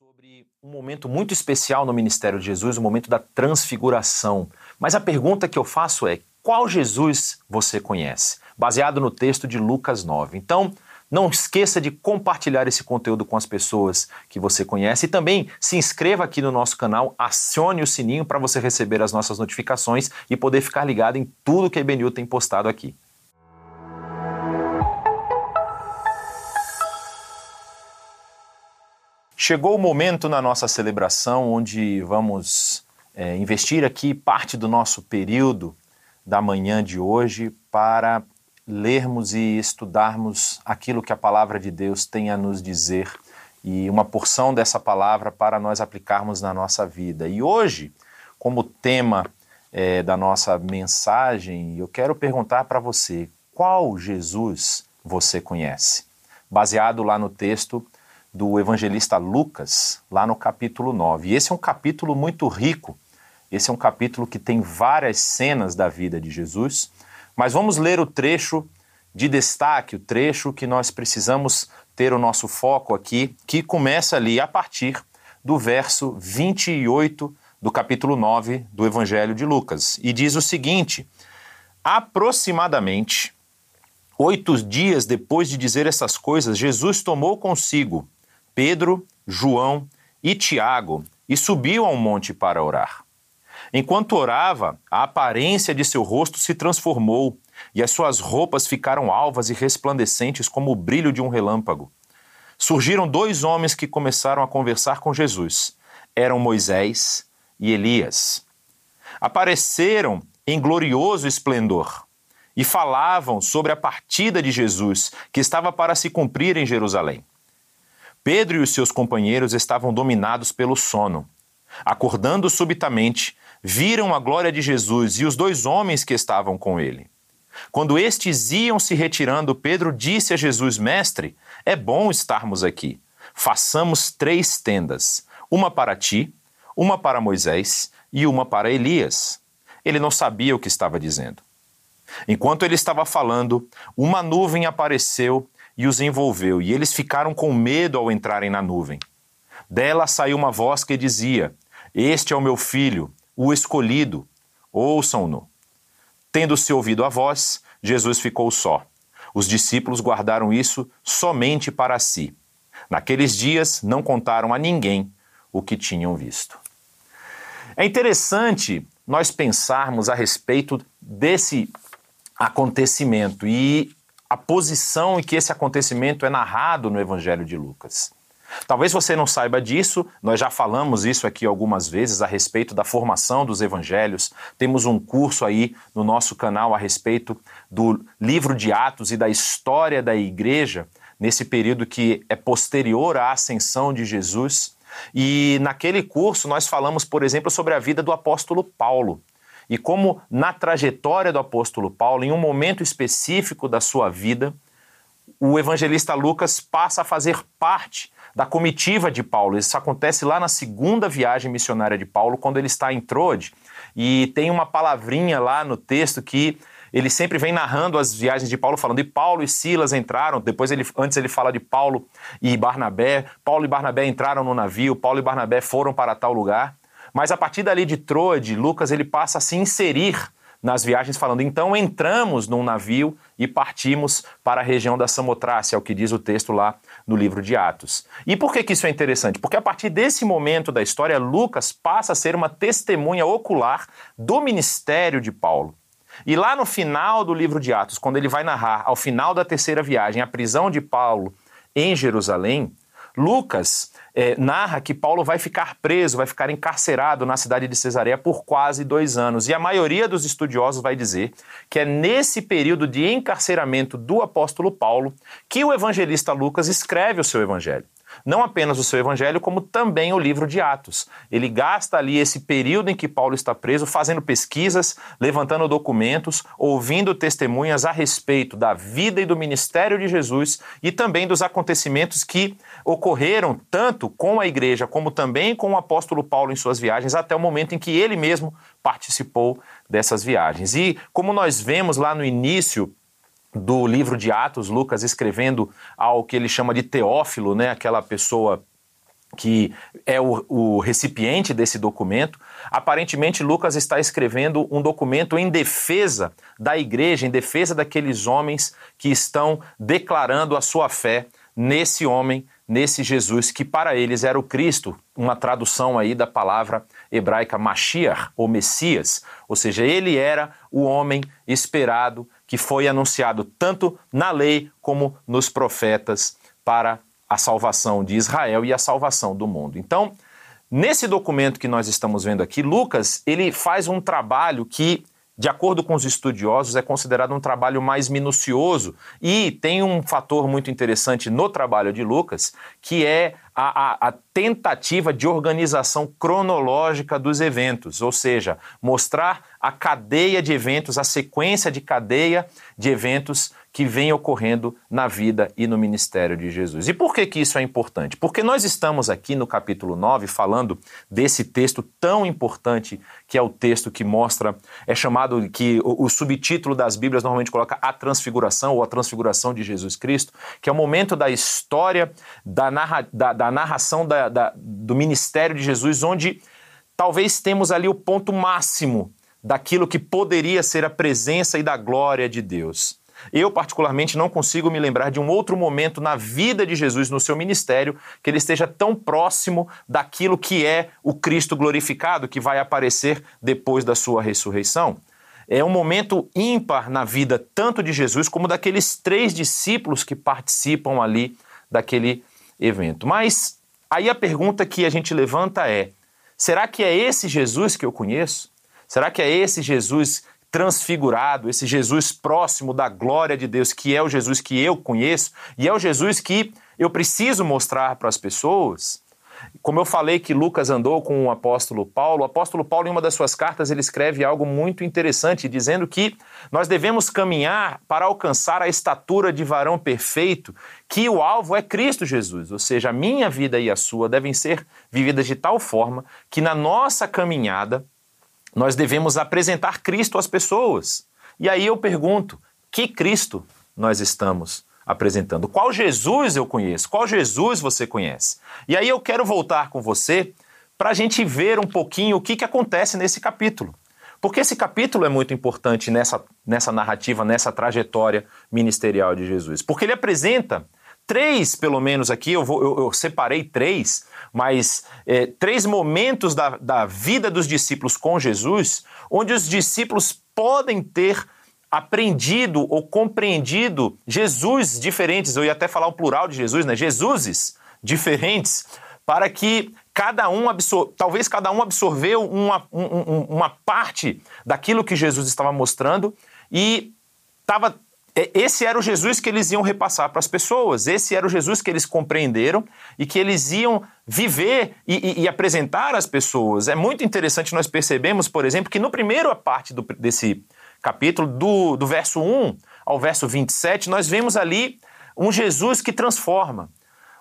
sobre um momento muito especial no ministério de Jesus, o momento da transfiguração. Mas a pergunta que eu faço é: qual Jesus você conhece? Baseado no texto de Lucas 9. Então, não esqueça de compartilhar esse conteúdo com as pessoas que você conhece e também se inscreva aqui no nosso canal, acione o sininho para você receber as nossas notificações e poder ficar ligado em tudo que a IBNU tem postado aqui. Chegou o momento na nossa celebração onde vamos é, investir aqui parte do nosso período da manhã de hoje para lermos e estudarmos aquilo que a palavra de Deus tem a nos dizer e uma porção dessa palavra para nós aplicarmos na nossa vida. E hoje, como tema é, da nossa mensagem, eu quero perguntar para você: qual Jesus você conhece? Baseado lá no texto do evangelista Lucas, lá no capítulo 9. E esse é um capítulo muito rico. Esse é um capítulo que tem várias cenas da vida de Jesus, mas vamos ler o trecho de destaque, o trecho que nós precisamos ter o nosso foco aqui, que começa ali a partir do verso 28 do capítulo 9 do Evangelho de Lucas. E diz o seguinte: aproximadamente oito dias depois de dizer essas coisas, Jesus tomou consigo Pedro, João e Tiago e subiu ao monte para orar. Enquanto orava, a aparência de seu rosto se transformou e as suas roupas ficaram alvas e resplandecentes como o brilho de um relâmpago. Surgiram dois homens que começaram a conversar com Jesus. Eram Moisés e Elias. Apareceram em glorioso esplendor e falavam sobre a partida de Jesus que estava para se cumprir em Jerusalém. Pedro e os seus companheiros estavam dominados pelo sono. Acordando subitamente, viram a glória de Jesus e os dois homens que estavam com ele. Quando estes iam se retirando, Pedro disse a Jesus: Mestre, é bom estarmos aqui. Façamos três tendas: uma para ti, uma para Moisés e uma para Elias. Ele não sabia o que estava dizendo. Enquanto ele estava falando, uma nuvem apareceu e os envolveu, e eles ficaram com medo ao entrarem na nuvem. Dela saiu uma voz que dizia: Este é o meu filho, o escolhido, ouçam-no. Tendo-se ouvido a voz, Jesus ficou só. Os discípulos guardaram isso somente para si. Naqueles dias não contaram a ninguém o que tinham visto. É interessante nós pensarmos a respeito desse acontecimento e a posição em que esse acontecimento é narrado no Evangelho de Lucas. Talvez você não saiba disso, nós já falamos isso aqui algumas vezes a respeito da formação dos evangelhos. Temos um curso aí no nosso canal a respeito do livro de Atos e da história da igreja nesse período que é posterior à ascensão de Jesus. E naquele curso nós falamos, por exemplo, sobre a vida do apóstolo Paulo e como na trajetória do apóstolo Paulo, em um momento específico da sua vida, o evangelista Lucas passa a fazer parte da comitiva de Paulo. Isso acontece lá na segunda viagem missionária de Paulo, quando ele está em Troade, e tem uma palavrinha lá no texto que ele sempre vem narrando as viagens de Paulo, falando, e Paulo e Silas entraram, depois ele, antes ele fala de Paulo e Barnabé, Paulo e Barnabé entraram no navio, Paulo e Barnabé foram para tal lugar, mas a partir dali de Troade, Lucas ele passa a se inserir nas viagens, falando: então entramos num navio e partimos para a região da Samotrácia, é o que diz o texto lá no livro de Atos. E por que, que isso é interessante? Porque a partir desse momento da história, Lucas passa a ser uma testemunha ocular do ministério de Paulo. E lá no final do livro de Atos, quando ele vai narrar, ao final da terceira viagem, a prisão de Paulo em Jerusalém, Lucas é, narra que Paulo vai ficar preso, vai ficar encarcerado na cidade de Cesareia por quase dois anos. E a maioria dos estudiosos vai dizer que é nesse período de encarceramento do apóstolo Paulo que o evangelista Lucas escreve o seu evangelho não apenas o seu evangelho, como também o livro de Atos. Ele gasta ali esse período em que Paulo está preso fazendo pesquisas, levantando documentos, ouvindo testemunhas a respeito da vida e do ministério de Jesus e também dos acontecimentos que ocorreram tanto com a igreja como também com o apóstolo Paulo em suas viagens até o momento em que ele mesmo participou dessas viagens. E como nós vemos lá no início do livro de Atos, Lucas escrevendo ao que ele chama de Teófilo, né, aquela pessoa que é o, o, recipiente desse documento. Aparentemente, Lucas está escrevendo um documento em defesa da igreja, em defesa daqueles homens que estão declarando a sua fé nesse homem, nesse Jesus, que para eles era o Cristo, uma tradução aí da palavra hebraica Mashiach, ou Messias. Ou seja, ele era o homem esperado que foi anunciado tanto na lei como nos profetas para a salvação de Israel e a salvação do mundo. Então, nesse documento que nós estamos vendo aqui, Lucas, ele faz um trabalho que de acordo com os estudiosos, é considerado um trabalho mais minucioso. E tem um fator muito interessante no trabalho de Lucas, que é a, a, a, tentativa de organização cronológica dos eventos, ou seja, mostrar a cadeia de eventos, a sequência de cadeia de eventos que vem ocorrendo na vida e no ministério de Jesus. E por que, que isso é importante? Porque nós estamos aqui no capítulo 9 falando desse texto tão importante, que é o texto que mostra, é chamado, que o, o subtítulo das Bíblias normalmente coloca a transfiguração ou a transfiguração de Jesus Cristo, que é o momento da história, da, narra, da, da narração da, da, do ministério de Jesus, onde talvez temos ali o ponto máximo daquilo que poderia ser a presença e da glória de Deus. Eu, particularmente, não consigo me lembrar de um outro momento na vida de Jesus, no seu ministério, que ele esteja tão próximo daquilo que é o Cristo glorificado, que vai aparecer depois da sua ressurreição. É um momento ímpar na vida tanto de Jesus como daqueles três discípulos que participam ali daquele evento. Mas aí a pergunta que a gente levanta é: será que é esse Jesus que eu conheço? Será que é esse Jesus transfigurado, esse Jesus próximo da glória de Deus, que é o Jesus que eu conheço e é o Jesus que eu preciso mostrar para as pessoas. Como eu falei que Lucas andou com o apóstolo Paulo, o apóstolo Paulo, em uma das suas cartas, ele escreve algo muito interessante, dizendo que nós devemos caminhar para alcançar a estatura de varão perfeito, que o alvo é Cristo Jesus. Ou seja, a minha vida e a sua devem ser vividas de tal forma que na nossa caminhada nós devemos apresentar Cristo às pessoas. E aí eu pergunto: que Cristo nós estamos apresentando? Qual Jesus eu conheço? Qual Jesus você conhece? E aí eu quero voltar com você para a gente ver um pouquinho o que, que acontece nesse capítulo. Porque esse capítulo é muito importante nessa, nessa narrativa, nessa trajetória ministerial de Jesus. Porque ele apresenta três, pelo menos aqui, eu, vou, eu, eu separei três, mas é, três momentos da, da vida dos discípulos com Jesus, onde os discípulos podem ter aprendido ou compreendido Jesus diferentes, eu ia até falar o plural de Jesus, né? Jesuses diferentes, para que cada um absor talvez cada um absorveu uma, um, uma parte daquilo que Jesus estava mostrando e estava esse era o Jesus que eles iam repassar para as pessoas, esse era o Jesus que eles compreenderam e que eles iam viver e, e, e apresentar às pessoas. É muito interessante nós percebemos, por exemplo, que no primeiro parte do, desse capítulo, do, do verso 1 ao verso 27, nós vemos ali um Jesus que transforma,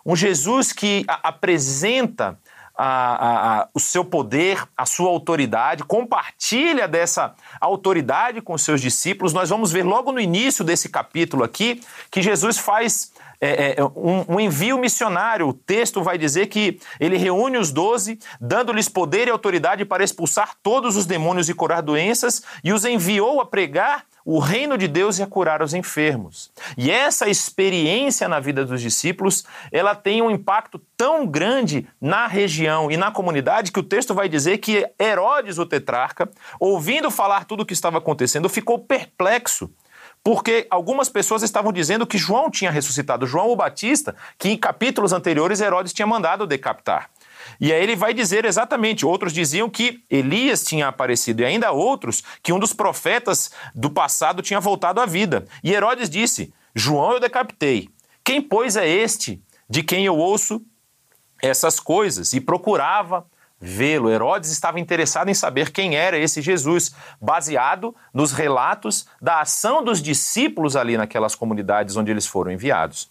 um Jesus que apresenta a, a, o seu poder, a sua autoridade, compartilha dessa autoridade com seus discípulos. Nós vamos ver logo no início desse capítulo aqui que Jesus faz é, é, um, um, envio missionário. O texto vai dizer que ele reúne os doze, dando-lhes poder e autoridade para expulsar todos os demônios e curar doenças, e os enviou a pregar o reino de Deus a curar os enfermos. E essa experiência na vida dos discípulos, ela tem um impacto tão grande na região e na comunidade que o texto vai dizer que Herodes, o tetrarca, ouvindo falar tudo o que estava acontecendo, ficou perplexo porque algumas pessoas estavam dizendo que João tinha ressuscitado, João o Batista, que em capítulos anteriores Herodes tinha mandado decapitar. E aí ele vai dizer exatamente, outros diziam que Elias tinha aparecido, e ainda outros que um dos profetas do passado tinha voltado à vida. E Herodes disse: João eu decapitei. Quem, pois, é este de quem eu ouço essas coisas? E procurava vê-lo. Herodes estava interessado em saber quem era esse Jesus, baseado nos relatos da ação dos discípulos ali naquelas comunidades onde eles foram enviados.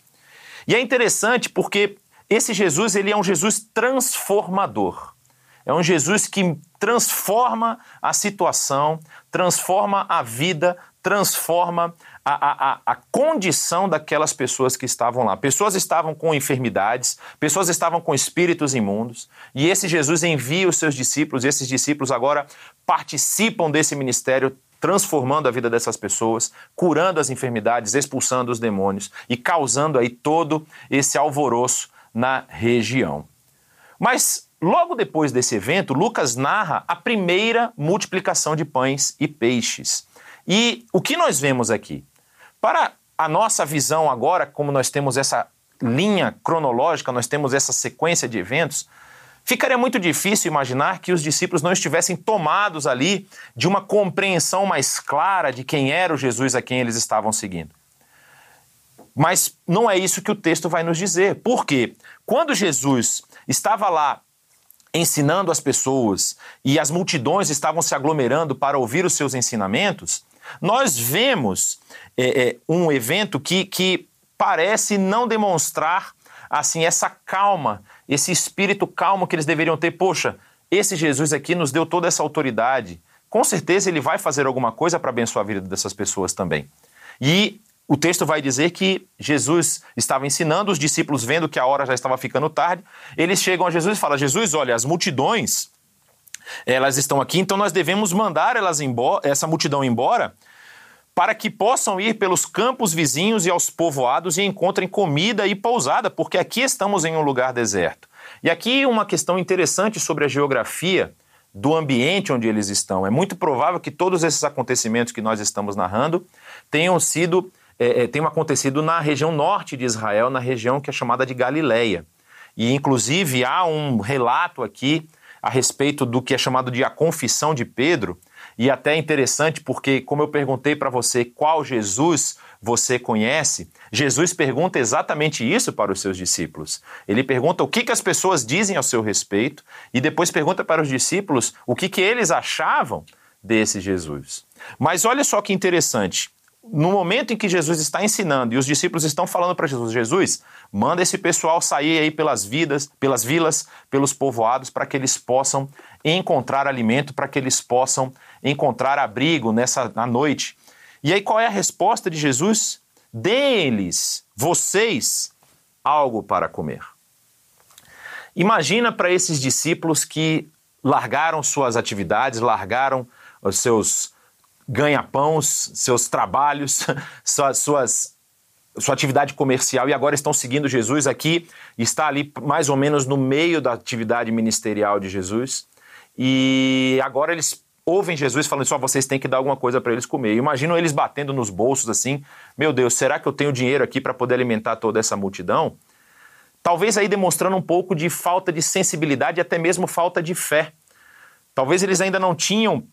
E é interessante porque esse Jesus, ele é um Jesus transformador. É um Jesus que transforma a situação, transforma a vida, transforma a, a, a, condição daquelas pessoas que estavam lá. Pessoas estavam com enfermidades, pessoas estavam com espíritos imundos, e esse Jesus envia os seus discípulos, e esses discípulos agora participam desse ministério, transformando a vida dessas pessoas, curando as enfermidades, expulsando os demônios e causando aí todo esse alvoroço na região. Mas logo depois desse evento, Lucas narra a primeira multiplicação de pães e peixes. E o que nós vemos aqui? Para a nossa visão agora, como nós temos essa linha cronológica, nós temos essa sequência de eventos, ficaria muito difícil imaginar que os discípulos não estivessem tomados ali de uma compreensão mais clara de quem era o Jesus a quem eles estavam seguindo. Mas não é isso que o texto vai nos dizer. Por quê? Quando Jesus estava lá ensinando as pessoas e as multidões estavam se aglomerando para ouvir os seus ensinamentos, nós vemos é, é, um evento que, que parece não demonstrar assim essa calma, esse espírito calmo que eles deveriam ter. Poxa, esse Jesus aqui nos deu toda essa autoridade. Com certeza ele vai fazer alguma coisa para abençoar a vida dessas pessoas também. E o texto vai dizer que Jesus estava ensinando, os discípulos vendo que a hora já estava ficando tarde, eles chegam a Jesus e falam: Jesus, olha, as multidões elas estão aqui, então nós devemos mandar elas embora, essa multidão embora, para que possam ir pelos campos vizinhos e aos povoados e encontrem comida e pousada, porque aqui estamos em um lugar deserto. E aqui uma questão interessante sobre a geografia do ambiente onde eles estão. É muito provável que todos esses acontecimentos que nós estamos narrando tenham sido é, é, tenham acontecido na região norte de Israel, na região que é chamada de Galileia. E inclusive há um relato aqui a respeito do que é chamado de a confissão de Pedro, e até é interessante porque, como eu perguntei para você qual Jesus você conhece, Jesus pergunta exatamente isso para os seus discípulos. Ele pergunta o que, que as pessoas dizem ao seu respeito e depois pergunta para os discípulos o que, que eles achavam desse Jesus. Mas olha só que interessante no momento em que Jesus está ensinando e os discípulos estão falando para Jesus, Jesus, manda esse pessoal sair aí pelas vidas, pelas vilas, pelos povoados, para que eles possam encontrar alimento, para que eles possam encontrar abrigo nessa na noite. E aí qual é a resposta de Jesus? Deles, vocês, algo para comer. Imagina para esses discípulos que largaram suas atividades, largaram os seus ganha-pãos, seus trabalhos, suas, suas, sua atividade comercial e agora estão seguindo Jesus aqui, está ali mais ou menos no meio da atividade ministerial de Jesus. E agora eles ouvem Jesus falando só vocês têm que dar alguma coisa para eles comer. Imaginam eles batendo nos bolsos assim: meu Deus, será que eu tenho dinheiro aqui para poder alimentar toda essa multidão? Talvez aí demonstrando um pouco de falta de sensibilidade e até mesmo falta de fé. Talvez eles ainda não tinham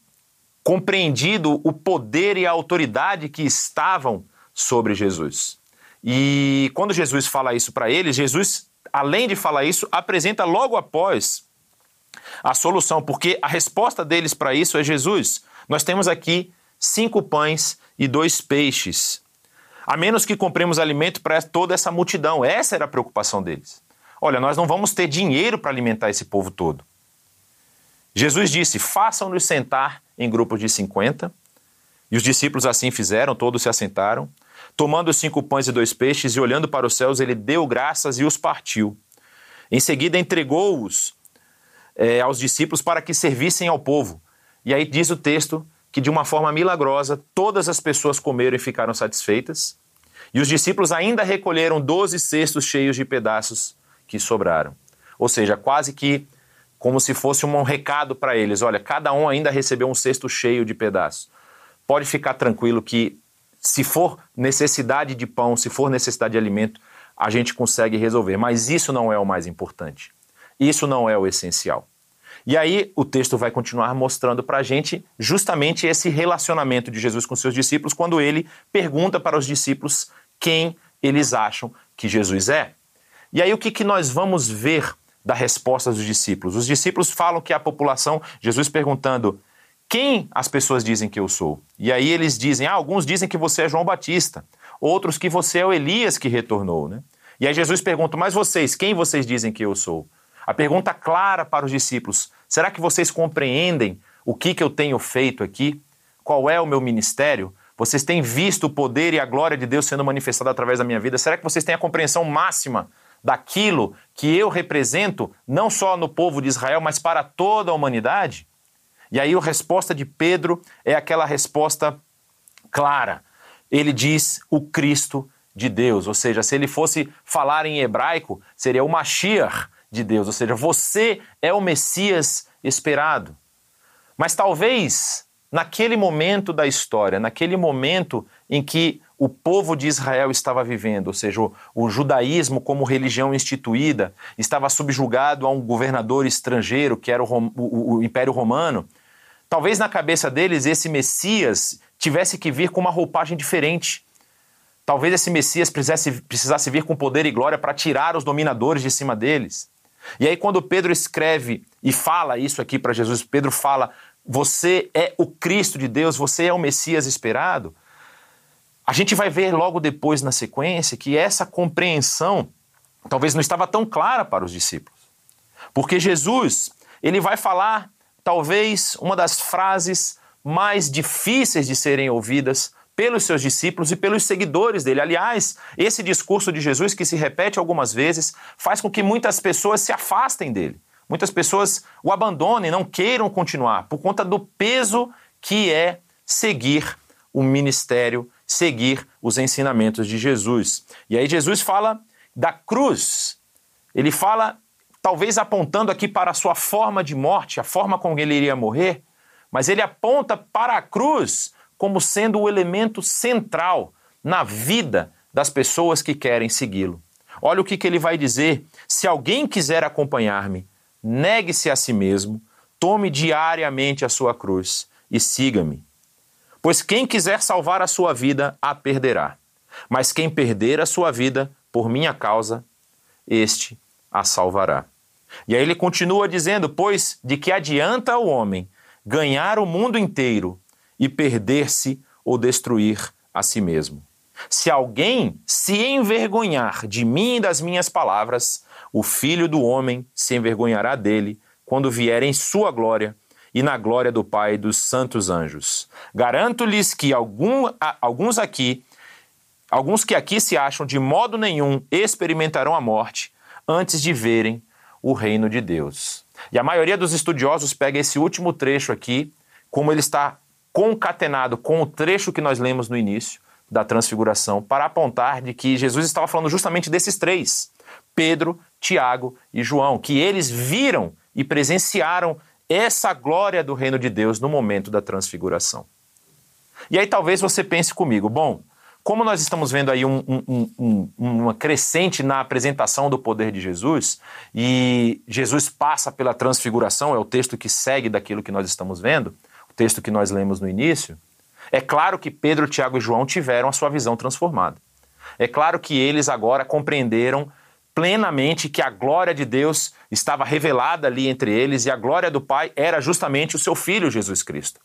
compreendido o poder e a autoridade que estavam sobre Jesus. E quando Jesus fala isso para eles, Jesus, além de falar isso, apresenta logo após a solução, porque a resposta deles para isso é Jesus. Nós temos aqui cinco pães e dois peixes. A menos que compremos alimento para toda essa multidão. Essa era a preocupação deles. Olha, nós não vamos ter dinheiro para alimentar esse povo todo. Jesus disse: façam-nos sentar em grupos de 50. E os discípulos assim fizeram, todos se assentaram. Tomando os cinco pães e dois peixes e olhando para os céus, ele deu graças e os partiu. Em seguida, entregou-os é, aos discípulos para que servissem ao povo. E aí diz o texto que, de uma forma milagrosa, todas as pessoas comeram e ficaram satisfeitas. E os discípulos ainda recolheram doze cestos cheios de pedaços que sobraram. Ou seja, quase que como se fosse um recado para eles: olha, cada um ainda recebeu um cesto cheio de pedaços. Pode ficar tranquilo que, se for necessidade de pão, se for necessidade de alimento, a gente consegue resolver. Mas isso não é o mais importante. Isso não é o essencial. E aí o texto vai continuar mostrando para a gente justamente esse relacionamento de Jesus com seus discípulos, quando ele pergunta para os discípulos quem eles acham que Jesus é. E aí o que, que nós vamos ver da resposta dos discípulos. Os discípulos falam que a população, Jesus perguntando: quem as pessoas dizem que eu sou? E aí eles dizem: ah, alguns dizem que você é João Batista, outros que você é o Elias que retornou, né? E aí Jesus pergunta: mas vocês, quem vocês dizem que eu sou? A pergunta clara para os discípulos: será que vocês compreendem o que, que eu tenho feito aqui? Qual é o meu ministério? Vocês têm visto o poder e a glória de Deus sendo manifestada através da minha vida? Será que vocês têm a compreensão máxima daquilo que eu represento, não só no povo de Israel, mas para toda a humanidade? E aí a resposta de Pedro é aquela resposta clara. Ele diz o Cristo de Deus, ou seja, se ele fosse falar em hebraico, seria o Mashiach de Deus, ou seja, você é o Messias esperado. Mas talvez naquele momento da história, naquele momento em que o povo de Israel estava vivendo, ou seja, o, o, judaísmo como religião instituída estava subjugado a um governador estrangeiro, que era o, o, o Império Romano, talvez na cabeça deles esse Messias tivesse que vir com uma roupagem diferente. Talvez esse Messias precisasse, precisasse vir com poder e glória para tirar os dominadores de cima deles. E aí, quando Pedro escreve e fala isso aqui para Jesus, Pedro fala: Você é o Cristo de Deus, você é o Messias esperado. A gente vai ver logo depois na sequência que essa compreensão talvez não estava tão clara para os discípulos. Porque Jesus, ele vai falar talvez uma das frases mais difíceis de serem ouvidas pelos seus discípulos e pelos seguidores dele. Aliás, esse discurso de Jesus, que se repete algumas vezes, faz com que muitas pessoas se afastem dele. Muitas pessoas o abandonem, não queiram continuar, por conta do peso que é seguir o ministério seguir os ensinamentos de Jesus. E aí Jesus fala da cruz. Ele fala, talvez apontando aqui para a sua forma de morte, a forma como ele iria morrer, mas ele aponta para a cruz como sendo o elemento central na vida das pessoas que querem segui-lo. Olha o que, que ele vai dizer: se alguém quiser acompanhar-me, negue-se a si mesmo, tome diariamente a sua cruz e siga-me. Pois quem quiser salvar a sua vida, a perderá. Mas quem perder a sua vida por minha causa, este a salvará. E aí ele continua dizendo: Pois de que adianta o homem ganhar o mundo inteiro e perder-se ou destruir a si mesmo? Se alguém se envergonhar de mim e das minhas palavras, o filho do homem se envergonhará dele quando vier em sua glória e na glória do Pai e dos santos anjos. Garanto-lhes que algum, alguns aqui, alguns que aqui se acham de modo nenhum experimentarão a morte antes de verem o reino de Deus. E a maioria dos estudiosos pega esse último trecho aqui, como ele está concatenado com o trecho que nós lemos no início da transfiguração, para apontar de que Jesus estava falando justamente desses três: Pedro, Tiago e João, que eles viram e presenciaram essa glória do reino de Deus no momento da transfiguração. E aí talvez você pense comigo, bom, como nós estamos vendo aí um, um, um, uma crescente na apresentação do poder de Jesus, e Jesus passa pela transfiguração, é o texto que segue daquilo que nós estamos vendo, o texto que nós lemos no início, é claro que Pedro, Tiago e João tiveram a sua visão transformada. É claro que eles agora compreenderam plenamente que a glória de Deus estava revelada ali entre eles e a glória do Pai era justamente o seu filho Jesus Cristo.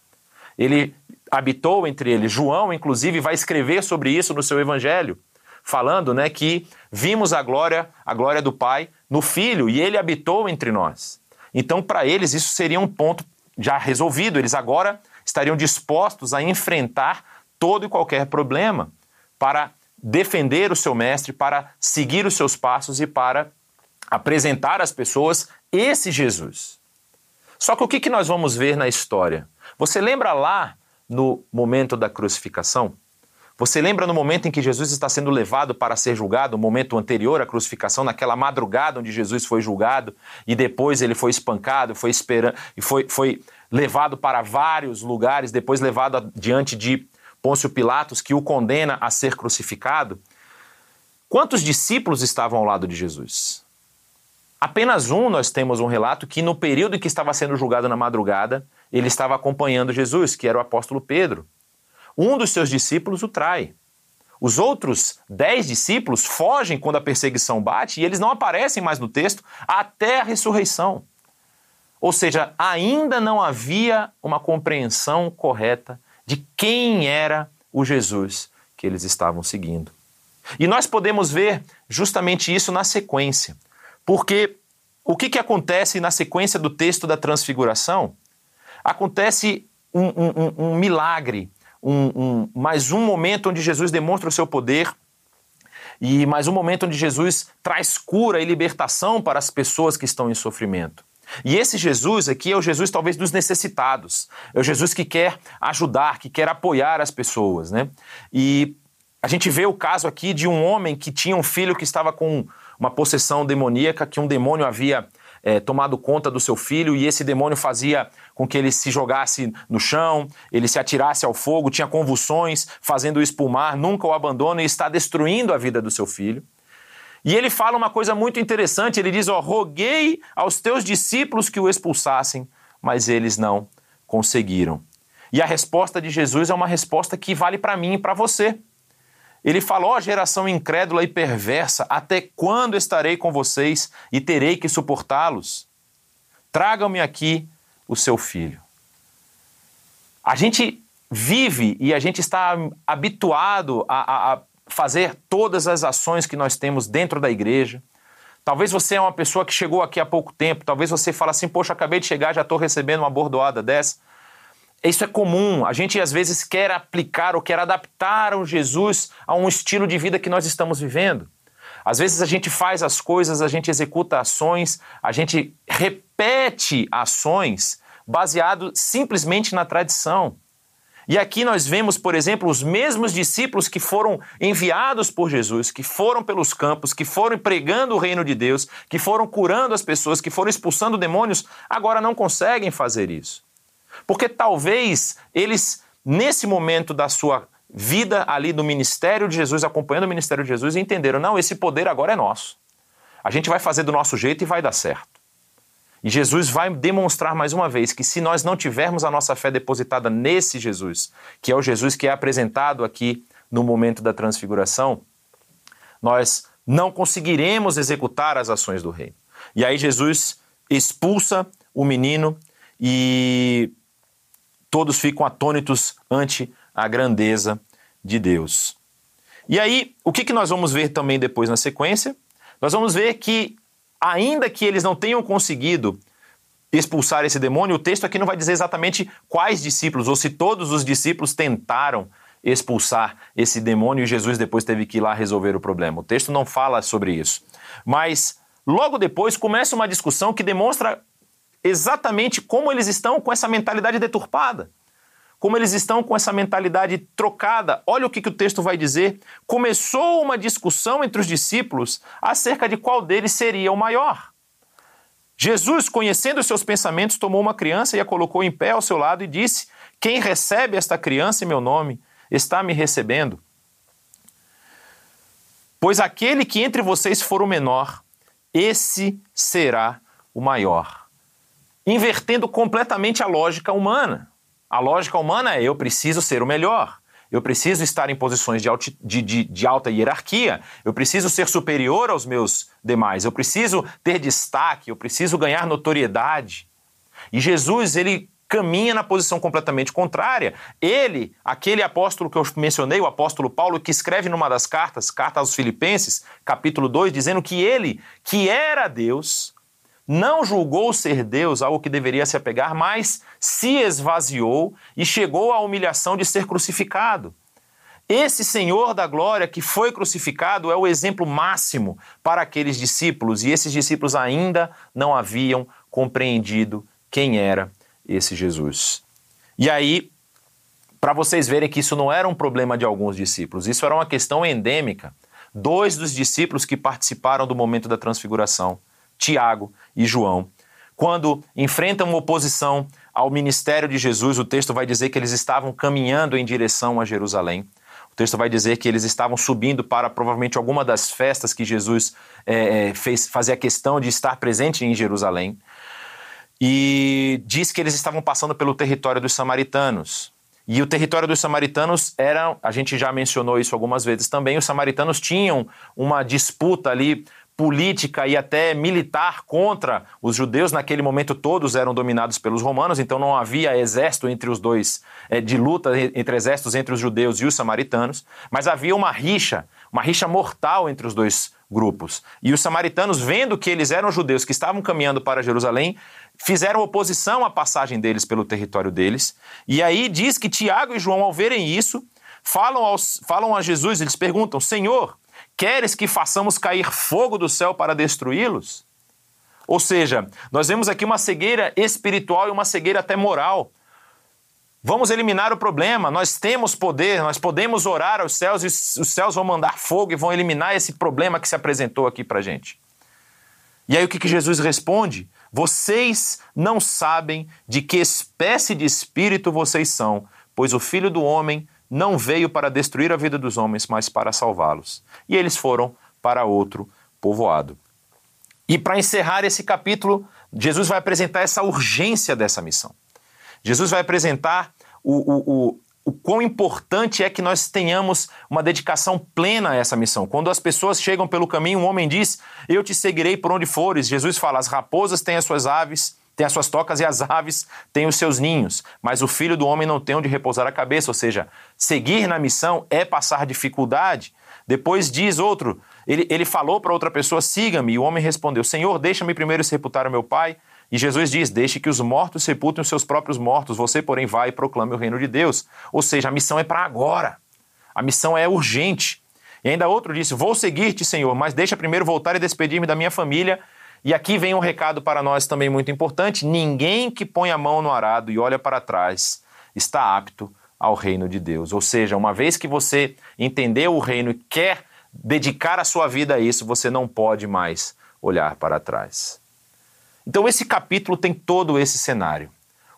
Ele habitou entre eles. João, inclusive, vai escrever sobre isso no seu evangelho, falando, né, que vimos a glória, a glória do Pai no Filho e ele habitou entre nós. Então, para eles isso seria um ponto já resolvido. Eles agora estariam dispostos a enfrentar todo e qualquer problema para defender o seu mestre, para seguir os seus passos e para apresentar às pessoas esse Jesus. Só que o que, nós vamos ver na história? Você lembra lá no momento da crucificação? Você lembra no momento em que Jesus está sendo levado para ser julgado, o momento anterior à crucificação, naquela madrugada onde Jesus foi julgado e depois ele foi espancado, foi esperando e foi, foi levado para vários lugares, depois levado diante de Pôncio Pilatos, que o condena a ser crucificado, quantos discípulos estavam ao lado de Jesus? Apenas um nós temos um relato que no período em que estava sendo julgado na madrugada, ele estava acompanhando Jesus, que era o apóstolo Pedro. Um dos seus discípulos o trai. Os outros dez discípulos fogem quando a perseguição bate e eles não aparecem mais no texto até a ressurreição. Ou seja, ainda não havia uma compreensão correta de quem era o Jesus que eles estavam seguindo. E nós podemos ver justamente isso na sequência, porque o que, que acontece na sequência do texto da transfiguração? Acontece um, um, um milagre, um, mais um momento onde Jesus demonstra o seu poder e mais um momento onde Jesus traz cura e libertação para as pessoas que estão em sofrimento. E esse Jesus aqui é o Jesus talvez dos necessitados, é o Jesus que quer ajudar, que quer apoiar as pessoas, né? E a gente vê o caso aqui de um homem que tinha um filho que estava com uma possessão demoníaca, que um demônio havia é, tomado conta do seu filho e esse demônio fazia com que ele se jogasse no chão, ele se atirasse ao fogo, tinha convulsões, fazendo espumar, nunca o abandona e está destruindo a vida do seu filho. E ele fala uma coisa muito interessante, ele diz, ó, roguei aos teus discípulos que o expulsassem, mas eles não conseguiram. E a resposta de Jesus é uma resposta que vale para mim e para você. Ele falou: geração incrédula e perversa, até quando estarei com vocês e terei que suportá-los? Tragam-me aqui o seu filho. A gente vive e a gente está habituado a, a, fazer todas as ações que nós temos dentro da igreja. Talvez você é uma pessoa que chegou aqui há pouco tempo, talvez você fale assim: Poxa, acabei de chegar, já estou recebendo uma bordoada dessa. Isso é comum. A gente às vezes quer aplicar ou quer adaptar o Jesus a um estilo de vida que nós estamos vivendo. Às vezes a gente faz as coisas, a gente executa ações, a gente repete ações baseado simplesmente na tradição. E aqui nós vemos, por exemplo, os mesmos discípulos que foram enviados por Jesus, que foram pelos campos, que foram pregando o reino de Deus, que foram curando as pessoas, que foram expulsando demônios, agora não conseguem fazer isso. Porque talvez eles, nesse momento da sua vida ali do ministério de Jesus, acompanhando o ministério de Jesus, entenderam: não, esse poder agora é nosso. A gente vai fazer do nosso jeito e vai dar certo. E Jesus vai demonstrar mais uma vez que se nós não tivermos a nossa fé depositada nesse Jesus, que é o Jesus que é apresentado aqui no momento da transfiguração, nós não conseguiremos executar as ações do reino. E aí Jesus expulsa o menino e todos ficam atônitos ante a grandeza de Deus. E aí, o que, que nós vamos ver também depois na sequência? Nós vamos ver que, ainda que eles não tenham conseguido expulsar esse demônio, o texto aqui não vai dizer exatamente quais discípulos, ou se todos os discípulos tentaram expulsar esse demônio e Jesus depois teve que ir lá resolver o problema. O texto não fala sobre isso. Mas logo depois começa uma discussão que demonstra exatamente como eles estão com essa mentalidade deturpada. Como eles estão com essa mentalidade trocada. Olha o que, que o texto vai dizer. Começou uma discussão entre os discípulos acerca de qual deles seria o maior. Jesus, conhecendo os seus pensamentos, tomou uma criança e a colocou em pé ao seu lado e disse: Quem recebe esta criança em meu nome está me recebendo. Pois aquele que entre vocês for o menor, esse será o maior invertendo completamente a lógica humana. A lógica humana é eu preciso ser o melhor, eu preciso estar em posições de, alti, de, de, de, alta hierarquia, eu preciso ser superior aos meus demais, eu preciso ter destaque, eu preciso ganhar notoriedade. E Jesus, ele caminha na posição completamente contrária. Ele, aquele apóstolo que eu mencionei, o apóstolo Paulo, que escreve numa das cartas, carta aos Filipenses, capítulo 2, dizendo que ele, que era Deus, não julgou ser Deus algo que deveria se apegar, mas se esvaziou e chegou à humilhação de ser crucificado. Esse Senhor da glória que foi crucificado é o exemplo máximo para aqueles discípulos, e esses discípulos ainda não haviam compreendido quem era esse Jesus. E aí, para vocês verem que isso não era um problema de alguns discípulos, isso era uma questão endêmica. Dois dos discípulos que participaram do momento da transfiguração, Tiago e João. Quando enfrentam oposição ao ministério de Jesus, o texto vai dizer que eles estavam caminhando em direção a Jerusalém. O texto vai dizer que eles estavam subindo para provavelmente alguma das festas que Jesus é, fez, fazia questão de estar presente em Jerusalém. E diz que eles estavam passando pelo território dos samaritanos. E o território dos samaritanos era, a gente já mencionou isso algumas vezes também, os samaritanos tinham uma disputa ali política e até militar contra os judeus. Naquele momento, todos eram dominados pelos romanos, então não havia exército entre os dois, é, de luta entre exércitos entre os judeus e os samaritanos, mas havia uma rixa, uma rixa mortal entre os dois grupos. E os samaritanos, vendo que eles eram judeus que estavam caminhando para Jerusalém, fizeram oposição à passagem deles pelo território deles. E aí diz que Tiago e João, ao verem isso, falam, aos, falam a Jesus, eles perguntam: Senhor, queres que façamos cair fogo do céu para destruí-los? Ou seja, nós vemos aqui uma cegueira espiritual e uma cegueira até moral. Vamos eliminar o problema. Nós temos poder, nós podemos orar aos céus e os céus vão mandar fogo e vão eliminar esse problema que se apresentou aqui para gente. E aí o que, que Jesus responde? Vocês não sabem de que espécie de espírito vocês são, pois o Filho do Homem não veio para destruir a vida dos homens, mas para salvá-los. E eles foram para outro povoado. E para encerrar esse capítulo, Jesus vai apresentar essa urgência dessa missão. Jesus vai apresentar o, o, o, o quão importante é que nós tenhamos uma dedicação plena a essa missão. Quando as pessoas chegam pelo caminho, um homem diz: Eu te seguirei por onde fores. Jesus fala: As raposas têm as suas aves, têm as suas tocas, e as aves têm os seus ninhos, mas o filho do homem não tem onde repousar a cabeça. Ou seja, seguir na missão é passar dificuldade. Depois diz outro: ele, ele falou para outra pessoa: siga-me. E o homem respondeu: Senhor, deixa-me primeiro sepultar o meu pai. E Jesus diz: Deixe que os mortos sepultem os seus próprios mortos, você, porém, vai e proclame o reino de Deus. Ou seja, a missão é para agora. A missão é urgente. E ainda outro disse: Vou seguir-te, Senhor, mas deixa primeiro voltar e despedir-me da minha família. E aqui vem um recado para nós também muito importante: ninguém que põe a mão no arado e olha para trás está apto ao reino de Deus. Ou seja, uma vez que você entendeu o reino e quer dedicar a sua vida a isso, você não pode mais olhar para trás. Então, esse capítulo tem todo esse cenário.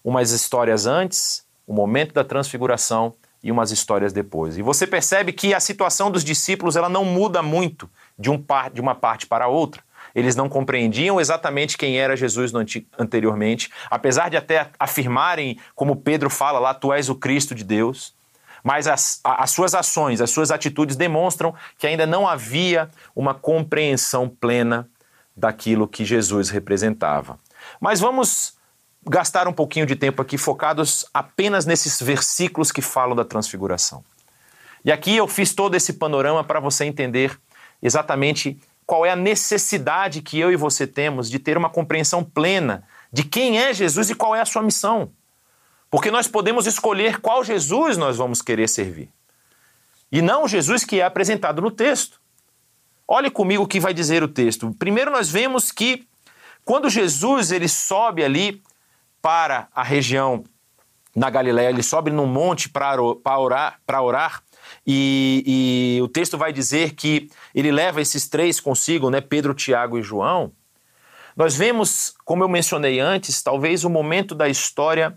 Umas histórias antes, o momento da transfiguração e umas histórias depois. E você percebe que a situação dos discípulos ela não muda muito de, um par, de uma parte para outra. Eles não compreendiam exatamente quem era Jesus anteriormente, apesar de até afirmarem, como Pedro fala lá, tu és o Cristo de Deus. Mas as, as suas ações, as suas atitudes demonstram que ainda não havia uma compreensão plena daquilo que Jesus representava. Mas vamos gastar um pouquinho de tempo aqui focados apenas nesses versículos que falam da transfiguração. E aqui eu fiz todo esse panorama para você entender exatamente qual é a necessidade que eu e você temos de ter uma compreensão plena de quem é Jesus e qual é a sua missão. Porque nós podemos escolher qual Jesus nós vamos querer servir. E não o Jesus que é apresentado no texto. Olhe comigo o que vai dizer o texto. Primeiro nós vemos que quando Jesus ele sobe ali para a região na Galiléia, ele sobe num monte para orar, para orar e, e, o texto vai dizer que ele leva esses três consigo, né, Pedro, Tiago e João. Nós vemos, como eu mencionei antes, talvez o momento da história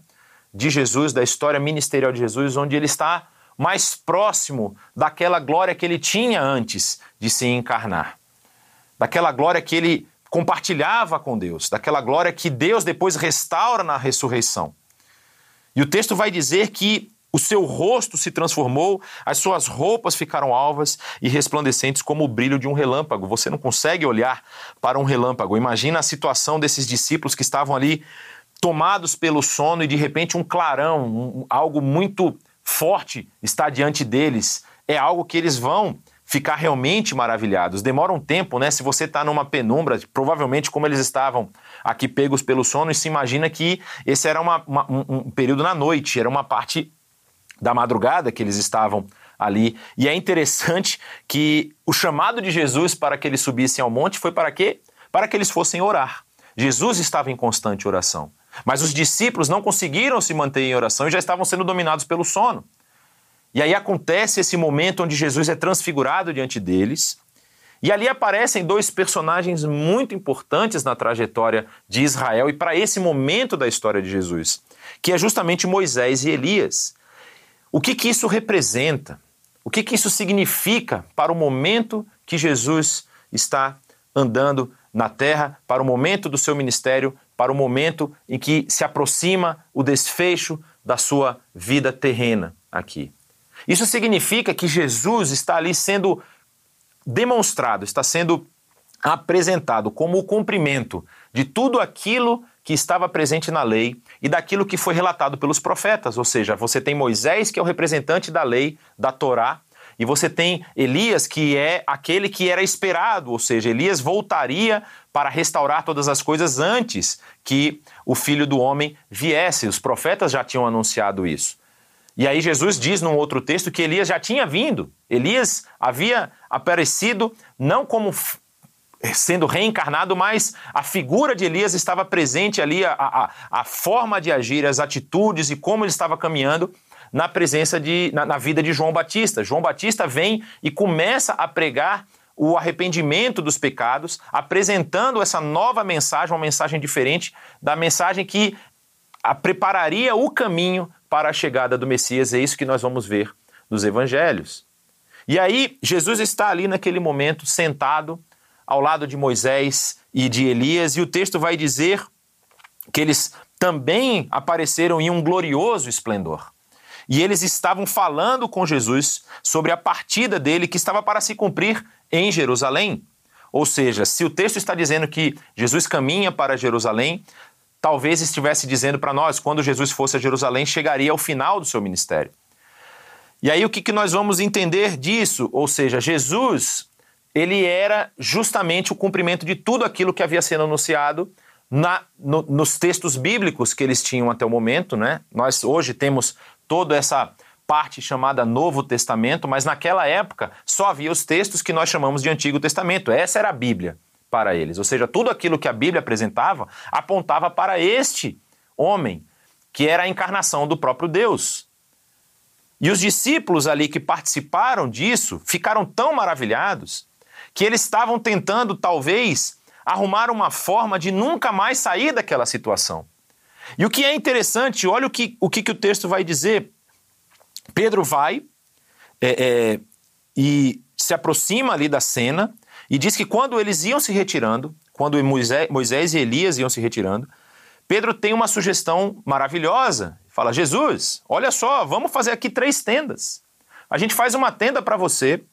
de Jesus, da história ministerial de Jesus, onde ele está mais próximo daquela glória que ele tinha antes de se encarnar. Daquela glória que ele compartilhava com Deus, daquela glória que Deus depois restaura na ressurreição. E o texto vai dizer que o seu rosto se transformou, as suas roupas ficaram alvas e resplandecentes como o brilho de um relâmpago. Você não consegue olhar para um relâmpago. Imagina a situação desses discípulos que estavam ali tomados pelo sono e de repente um clarão, um, algo muito forte está diante deles, é algo que eles vão ficar realmente maravilhados. Demora um tempo, né? Se você está numa penumbra, provavelmente como eles estavam aqui pegos pelo sono, e se imagina que esse era uma, uma, um, um período na noite, era uma parte da madrugada que eles estavam ali. E é interessante que o chamado de Jesus para que eles subissem ao monte foi para quê? Para que eles fossem orar. Jesus estava em constante oração. Mas os discípulos não conseguiram se manter em oração e já estavam sendo dominados pelo sono. E aí acontece esse momento onde Jesus é transfigurado diante deles. E ali aparecem dois personagens muito importantes na trajetória de Israel e para esse momento da história de Jesus, que é justamente Moisés e Elias. O que, que isso representa? O que, que isso significa para o momento que Jesus está andando na terra, para o momento do seu ministério, para o momento em que se aproxima o desfecho da sua vida terrena aqui. Isso significa que Jesus está ali sendo demonstrado, está sendo apresentado como o cumprimento de tudo aquilo que estava presente na lei e daquilo que foi relatado pelos profetas. Ou seja, você tem Moisés, que é o representante da lei, da Torá, e você tem Elias, que é aquele que era esperado, ou seja, Elias voltaria para restaurar todas as coisas antes que o filho do homem viesse. Os profetas já tinham anunciado isso. E aí Jesus diz num outro texto que Elias já tinha vindo. Elias havia aparecido não como sendo reencarnado, mas a figura de Elias estava presente ali, a, a, a forma de agir, as atitudes e como ele estava caminhando na presença de, na, na vida de João Batista. João Batista vem e começa a pregar o arrependimento dos pecados, apresentando essa nova mensagem, uma mensagem diferente da mensagem que prepararia o caminho para a chegada do Messias. É isso que nós vamos ver nos evangelhos. E aí, Jesus está ali naquele momento, sentado ao lado de Moisés e de Elias, e o texto vai dizer que eles também apareceram em um glorioso esplendor. E eles estavam falando com Jesus sobre a partida dele que estava para se cumprir em Jerusalém. Ou seja, se o texto está dizendo que Jesus caminha para Jerusalém, talvez estivesse dizendo para nós, quando Jesus fosse a Jerusalém, chegaria ao final do seu ministério. E aí o que, que nós vamos entender disso? Ou seja, Jesus ele era justamente o cumprimento de tudo aquilo que havia sido anunciado na, no, nos textos bíblicos que eles tinham até o momento. Né? Nós hoje temos toda essa parte chamada Novo Testamento, mas naquela época só havia os textos que nós chamamos de Antigo Testamento. Essa era a Bíblia para eles. Ou seja, tudo aquilo que a Bíblia apresentava apontava para este homem, que era a encarnação do próprio Deus. E os discípulos ali que participaram disso ficaram tão maravilhados que eles estavam tentando, talvez, arrumar uma forma de nunca mais sair daquela situação. E o que é interessante, olha o que o, que, que o texto vai dizer. Pedro vai é, é, e se aproxima ali da cena e diz que quando eles iam se retirando, quando Moisés, Moisés e Elias iam se retirando, Pedro tem uma sugestão maravilhosa. Fala: Jesus, olha só, vamos fazer aqui três tendas. A gente faz uma tenda para você,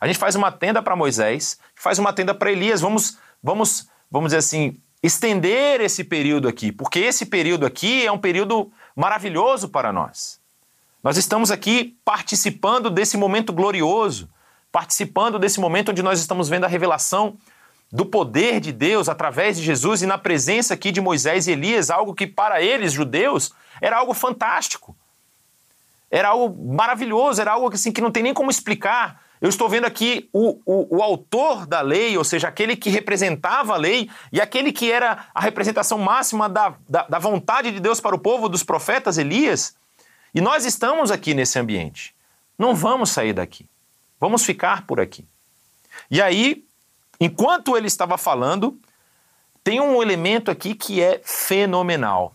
a gente faz uma tenda para Moisés, faz uma tenda para Elias. Vamos, vamos, vamos dizer assim, estender esse período aqui, porque esse período aqui é um período maravilhoso para nós. Nós estamos aqui participando desse momento glorioso, participando desse momento onde nós estamos vendo a revelação do poder de Deus através de Jesus e na presença aqui de Moisés e Elias, algo que para eles, judeus, era algo fantástico. Era algo maravilhoso, era algo assim, que não tem nem como explicar. Eu estou vendo aqui o, o, o, autor da lei, ou seja, aquele que representava a lei e aquele que era a representação máxima da, da, da vontade de Deus para o povo, dos profetas Elias. E nós estamos aqui nesse ambiente. Não vamos sair daqui. Vamos ficar por aqui. E aí, enquanto ele estava falando, tem um elemento aqui que é fenomenal.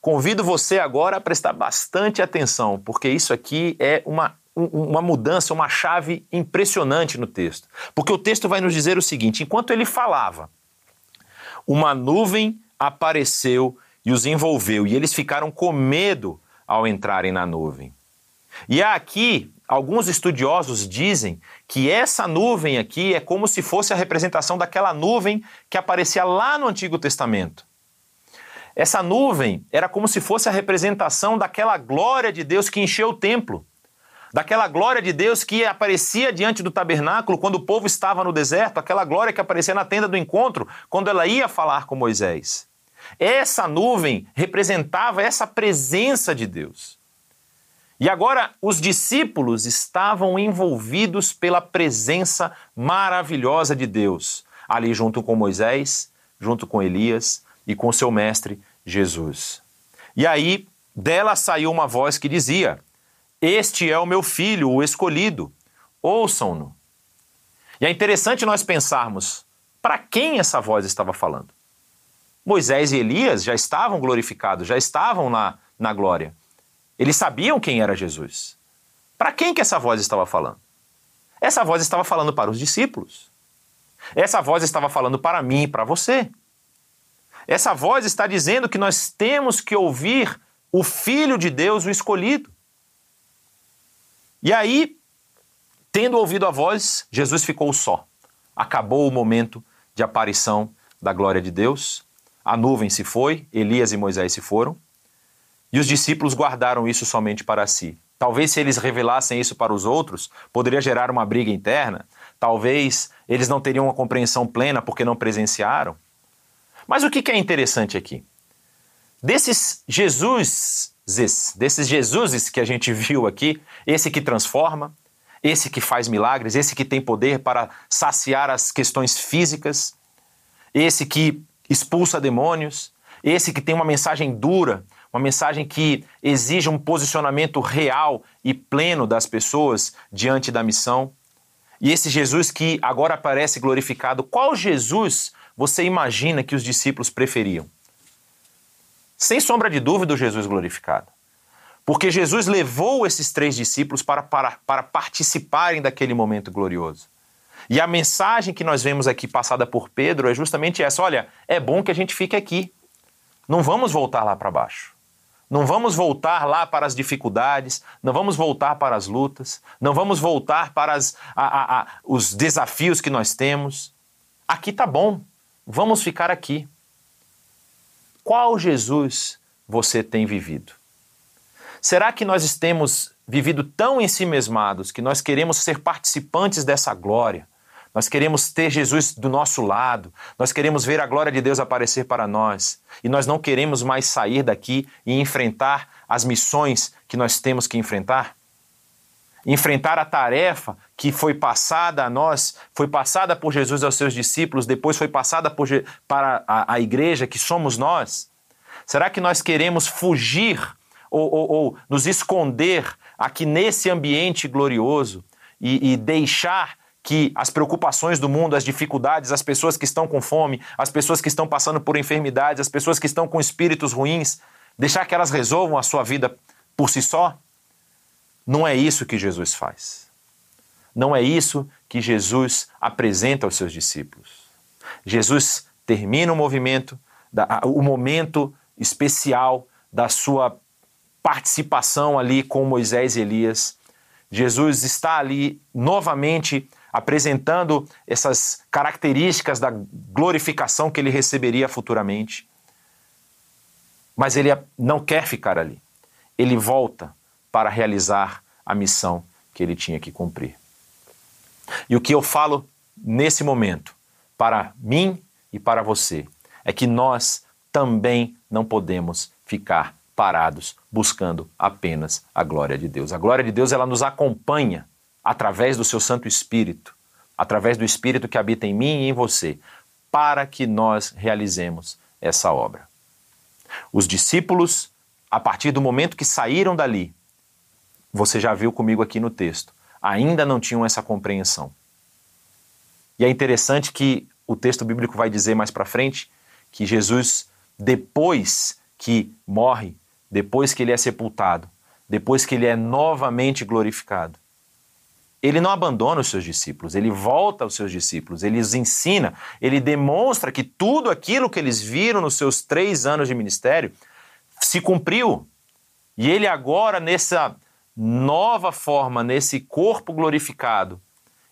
Convido você agora a prestar bastante atenção, porque isso aqui é uma uma mudança, uma chave impressionante no texto. Porque o texto vai nos dizer o seguinte: enquanto ele falava, uma nuvem apareceu e os envolveu, e eles ficaram com medo ao entrarem na nuvem. E aqui, alguns estudiosos dizem que essa nuvem aqui é como se fosse a representação daquela nuvem que aparecia lá no Antigo Testamento. Essa nuvem era como se fosse a representação daquela glória de Deus que encheu o templo daquela glória de Deus que aparecia diante do tabernáculo quando o povo estava no deserto, aquela glória que aparecia na tenda do encontro quando ela ia falar com Moisés. Essa nuvem representava essa presença de Deus. E agora os discípulos estavam envolvidos pela presença maravilhosa de Deus, ali junto com Moisés, junto com Elias e com seu mestre Jesus. E aí dela saiu uma voz que dizia: este é o meu filho, o escolhido. Ouçam-no. E é interessante nós pensarmos para quem essa voz estava falando. Moisés e Elias já estavam glorificados, já estavam na, na glória. Eles sabiam quem era Jesus. Para quem que essa voz estava falando? Essa voz estava falando para os discípulos. Essa voz estava falando para mim e para você. Essa voz está dizendo que nós temos que ouvir o Filho de Deus, o escolhido. E aí, tendo ouvido a voz, Jesus ficou só. Acabou o momento de aparição da glória de Deus. A nuvem se foi, Elias e Moisés se foram, e os discípulos guardaram isso somente para si. Talvez se eles revelassem isso para os outros, poderia gerar uma briga interna. Talvez eles não teriam uma compreensão plena porque não presenciaram. Mas o que é interessante aqui? Desses Jesus, desses Jesuses que a gente viu aqui, esse que transforma, esse que faz milagres, esse que tem poder para saciar as questões físicas, esse que expulsa demônios, esse que tem uma mensagem dura, uma mensagem que exige um posicionamento real e pleno das pessoas diante da missão. E esse Jesus que agora aparece glorificado, qual Jesus você imagina que os discípulos preferiam? Sem sombra de dúvida, o Jesus glorificado. Porque Jesus levou esses três discípulos para, para, para participarem daquele momento glorioso. E a mensagem que nós vemos aqui passada por Pedro é justamente essa: olha, é bom que a gente fique aqui. Não vamos voltar lá para baixo. Não vamos voltar lá para as dificuldades, não vamos voltar para as lutas, não vamos voltar para as, a, a, a, os desafios que nós temos. Aqui tá bom, vamos ficar aqui. Qual Jesus você tem vivido? Será que nós temos vivido tão em si mesmados que nós queremos ser participantes dessa glória? Nós queremos ter Jesus do nosso lado, nós queremos ver a glória de Deus aparecer para nós e nós não queremos mais sair daqui e enfrentar as missões que nós temos que enfrentar? Enfrentar a tarefa que foi passada a nós, foi passada por Jesus aos seus discípulos, depois foi passada por, para a, a igreja que somos nós? Será que nós queremos fugir ou, ou, ou nos esconder aqui nesse ambiente glorioso e, e deixar que as preocupações do mundo, as dificuldades, as pessoas que estão com fome, as pessoas que estão passando por enfermidades, as pessoas que estão com espíritos ruins, deixar que elas resolvam a sua vida por si só? Não é isso que Jesus faz. Não é isso que Jesus apresenta aos seus discípulos. Jesus termina o movimento, o momento especial da sua participação ali com Moisés e Elias. Jesus está ali novamente apresentando essas características da glorificação que ele receberia futuramente. Mas ele não quer ficar ali. Ele volta para realizar a missão que ele tinha que cumprir. E o que eu falo nesse momento, para mim e para você, é que nós também não podemos ficar parados buscando apenas a glória de Deus. A glória de Deus ela nos acompanha através do seu Santo Espírito, através do Espírito que habita em mim e em você, para que nós realizemos essa obra. Os discípulos, a partir do momento que saíram dali, você já viu comigo aqui no texto, ainda não tinham essa compreensão. E é interessante que o texto bíblico vai dizer mais para frente que Jesus, depois que morre, depois que ele é sepultado, depois que ele é novamente glorificado, ele não abandona os seus discípulos, ele volta aos seus discípulos, ele os ensina, ele demonstra que tudo aquilo que eles viram nos seus três anos de ministério se cumpriu. E ele agora, nessa nova forma, nesse corpo glorificado,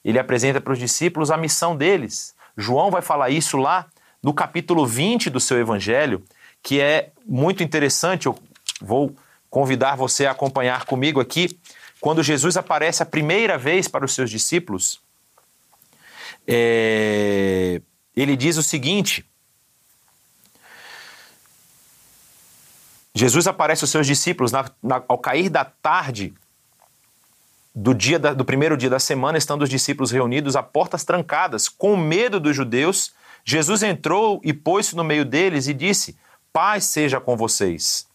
ele apresenta para os discípulos a missão deles. João vai falar isso lá no capítulo 20 do seu evangelho, que é muito interessante. Eu vou convidar você a acompanhar comigo aqui quando Jesus aparece a primeira vez para os seus discípulos, é, ele diz o seguinte: Jesus aparece aos seus discípulos na, na, ao cair da tarde do dia da, do primeiro dia da semana, estando os discípulos reunidos a portas trancadas, com medo dos judeus. Jesus entrou e pôs-se no meio deles e disse: Paz seja com vocês.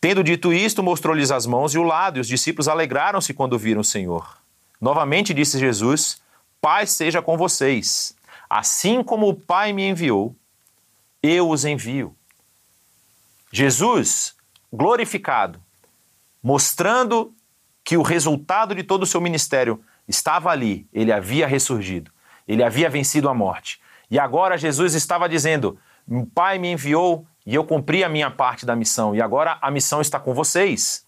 Tendo dito isto, mostrou-lhes as mãos e o lado, e os discípulos alegraram-se quando viram o Senhor. Novamente disse Jesus: Paz seja com vocês. Assim como o Pai me enviou, eu os envio. Jesus, glorificado, mostrando que o resultado de todo o seu ministério estava ali, ele havia ressurgido, ele havia vencido a morte. E agora Jesus estava dizendo: O Pai me enviou e eu cumpri a minha parte da missão e agora a missão está com vocês.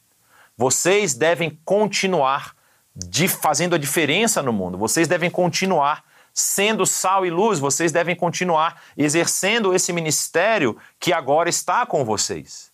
Vocês devem continuar de fazendo a diferença no mundo. Vocês devem continuar sendo sal e luz. Vocês devem continuar exercendo esse ministério que agora está com vocês.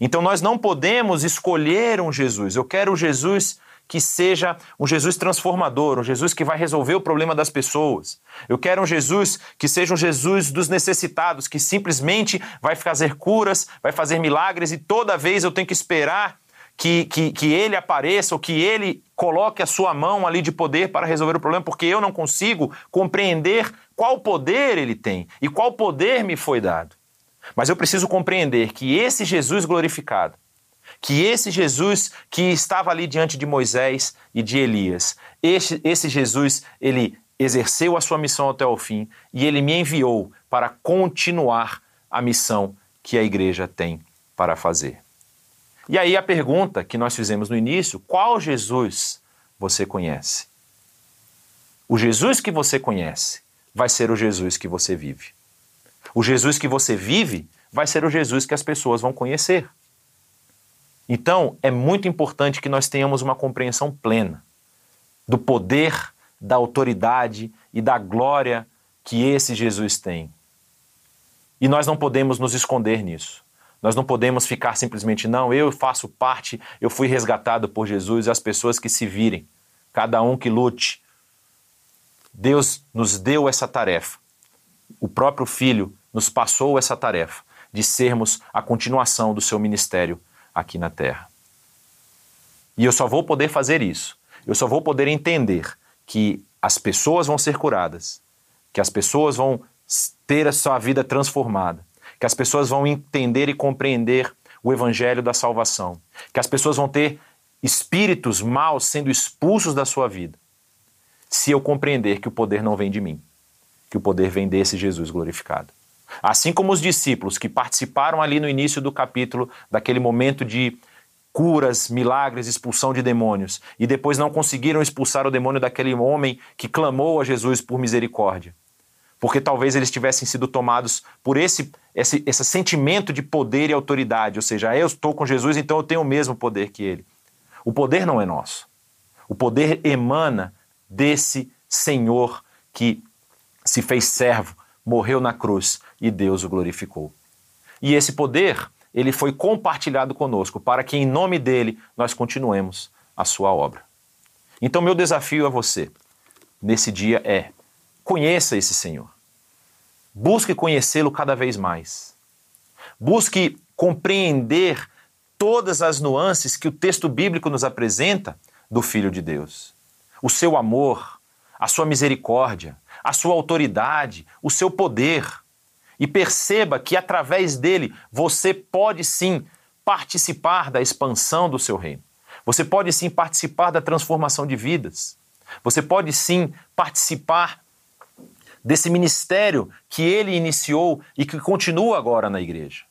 Então nós não podemos escolher um Jesus. Eu quero um Jesus que seja um Jesus transformador, um Jesus que vai resolver o problema das pessoas. Eu quero um Jesus que seja um Jesus dos necessitados, que simplesmente vai fazer curas, vai fazer milagres e toda vez eu tenho que esperar que, que, que ele apareça ou que ele coloque a sua mão ali de poder para resolver o problema, porque eu não consigo compreender qual poder ele tem e qual poder me foi dado. Mas eu preciso compreender que esse Jesus glorificado, que esse Jesus que estava ali diante de Moisés e de Elias, esse, esse Jesus, ele exerceu a sua missão até o fim e ele me enviou para continuar a missão que a igreja tem para fazer. E aí a pergunta que nós fizemos no início: qual Jesus você conhece? O Jesus que você conhece vai ser o Jesus que você vive. O Jesus que você vive vai ser o Jesus que as pessoas vão conhecer. Então, é muito importante que nós tenhamos uma compreensão plena do poder, da autoridade e da glória que esse Jesus tem. E nós não podemos nos esconder nisso. Nós não podemos ficar simplesmente, não, eu faço parte, eu fui resgatado por Jesus e as pessoas que se virem, cada um que lute. Deus nos deu essa tarefa. O próprio Filho nos passou essa tarefa de sermos a continuação do seu ministério aqui na terra. E eu só vou poder fazer isso, eu só vou poder entender que as pessoas vão ser curadas, que as pessoas vão ter a sua vida transformada, que as pessoas vão entender e compreender o evangelho da salvação, que as pessoas vão ter espíritos maus sendo expulsos da sua vida, se eu compreender que o poder não vem de mim, que o poder vem desse Jesus glorificado. Assim como os discípulos que participaram ali no início do capítulo, daquele momento de curas, milagres, expulsão de demônios, e depois não conseguiram expulsar o demônio daquele homem que clamou a Jesus por misericórdia. Porque talvez eles tivessem sido tomados por esse, esse, esse sentimento de poder e autoridade, ou seja, eu estou com Jesus, então eu tenho o mesmo poder que ele. O poder não é nosso. O poder emana desse Senhor que se fez servo, morreu na cruz e Deus o glorificou. E esse poder, ele foi compartilhado conosco para que em nome dele nós continuemos a sua obra. Então meu desafio a você nesse dia é: conheça esse Senhor. Busque conhecê-lo cada vez mais. Busque compreender todas as nuances que o texto bíblico nos apresenta do Filho de Deus. O seu amor, a sua misericórdia, a sua autoridade, o seu poder e perceba que através dele você pode sim participar da expansão do seu reino. Você pode sim participar da transformação de vidas. Você pode sim participar desse ministério que ele iniciou e que continua agora na igreja.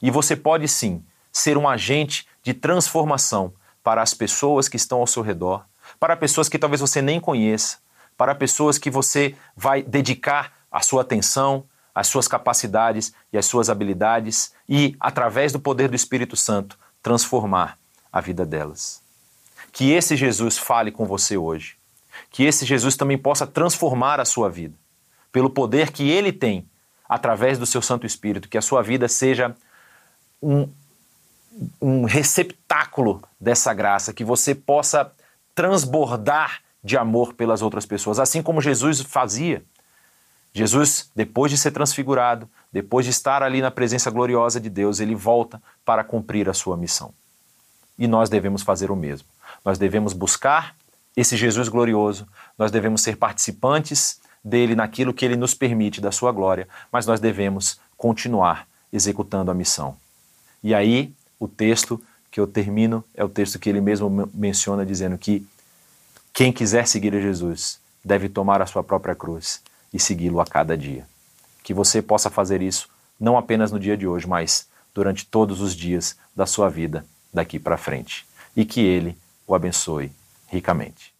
E você pode sim ser um agente de transformação para as pessoas que estão ao seu redor, para pessoas que talvez você nem conheça, para pessoas que você vai dedicar a sua atenção, as suas capacidades e as suas habilidades e, através do poder do Espírito Santo, transformar a vida delas. Que esse Jesus fale com você hoje. Que esse Jesus também possa transformar a sua vida, pelo poder que ele tem através do seu Santo Espírito, que a sua vida seja um, um receptáculo dessa graça, que você possa transbordar de amor pelas outras pessoas, assim como Jesus fazia. Jesus, depois de ser transfigurado, depois de estar ali na presença gloriosa de Deus, ele volta para cumprir a sua missão. E nós devemos fazer o mesmo. Nós devemos buscar esse Jesus glorioso, nós devemos ser participantes dele naquilo que ele nos permite da sua glória, mas nós devemos continuar executando a missão. E aí, o texto que eu termino é o texto que ele mesmo menciona, dizendo que quem quiser seguir a Jesus deve tomar a sua própria cruz e segui-lo a cada dia. Que você possa fazer isso não apenas no dia de hoje, mas durante todos os dias da sua vida daqui para frente. E que Ele o abençoe ricamente.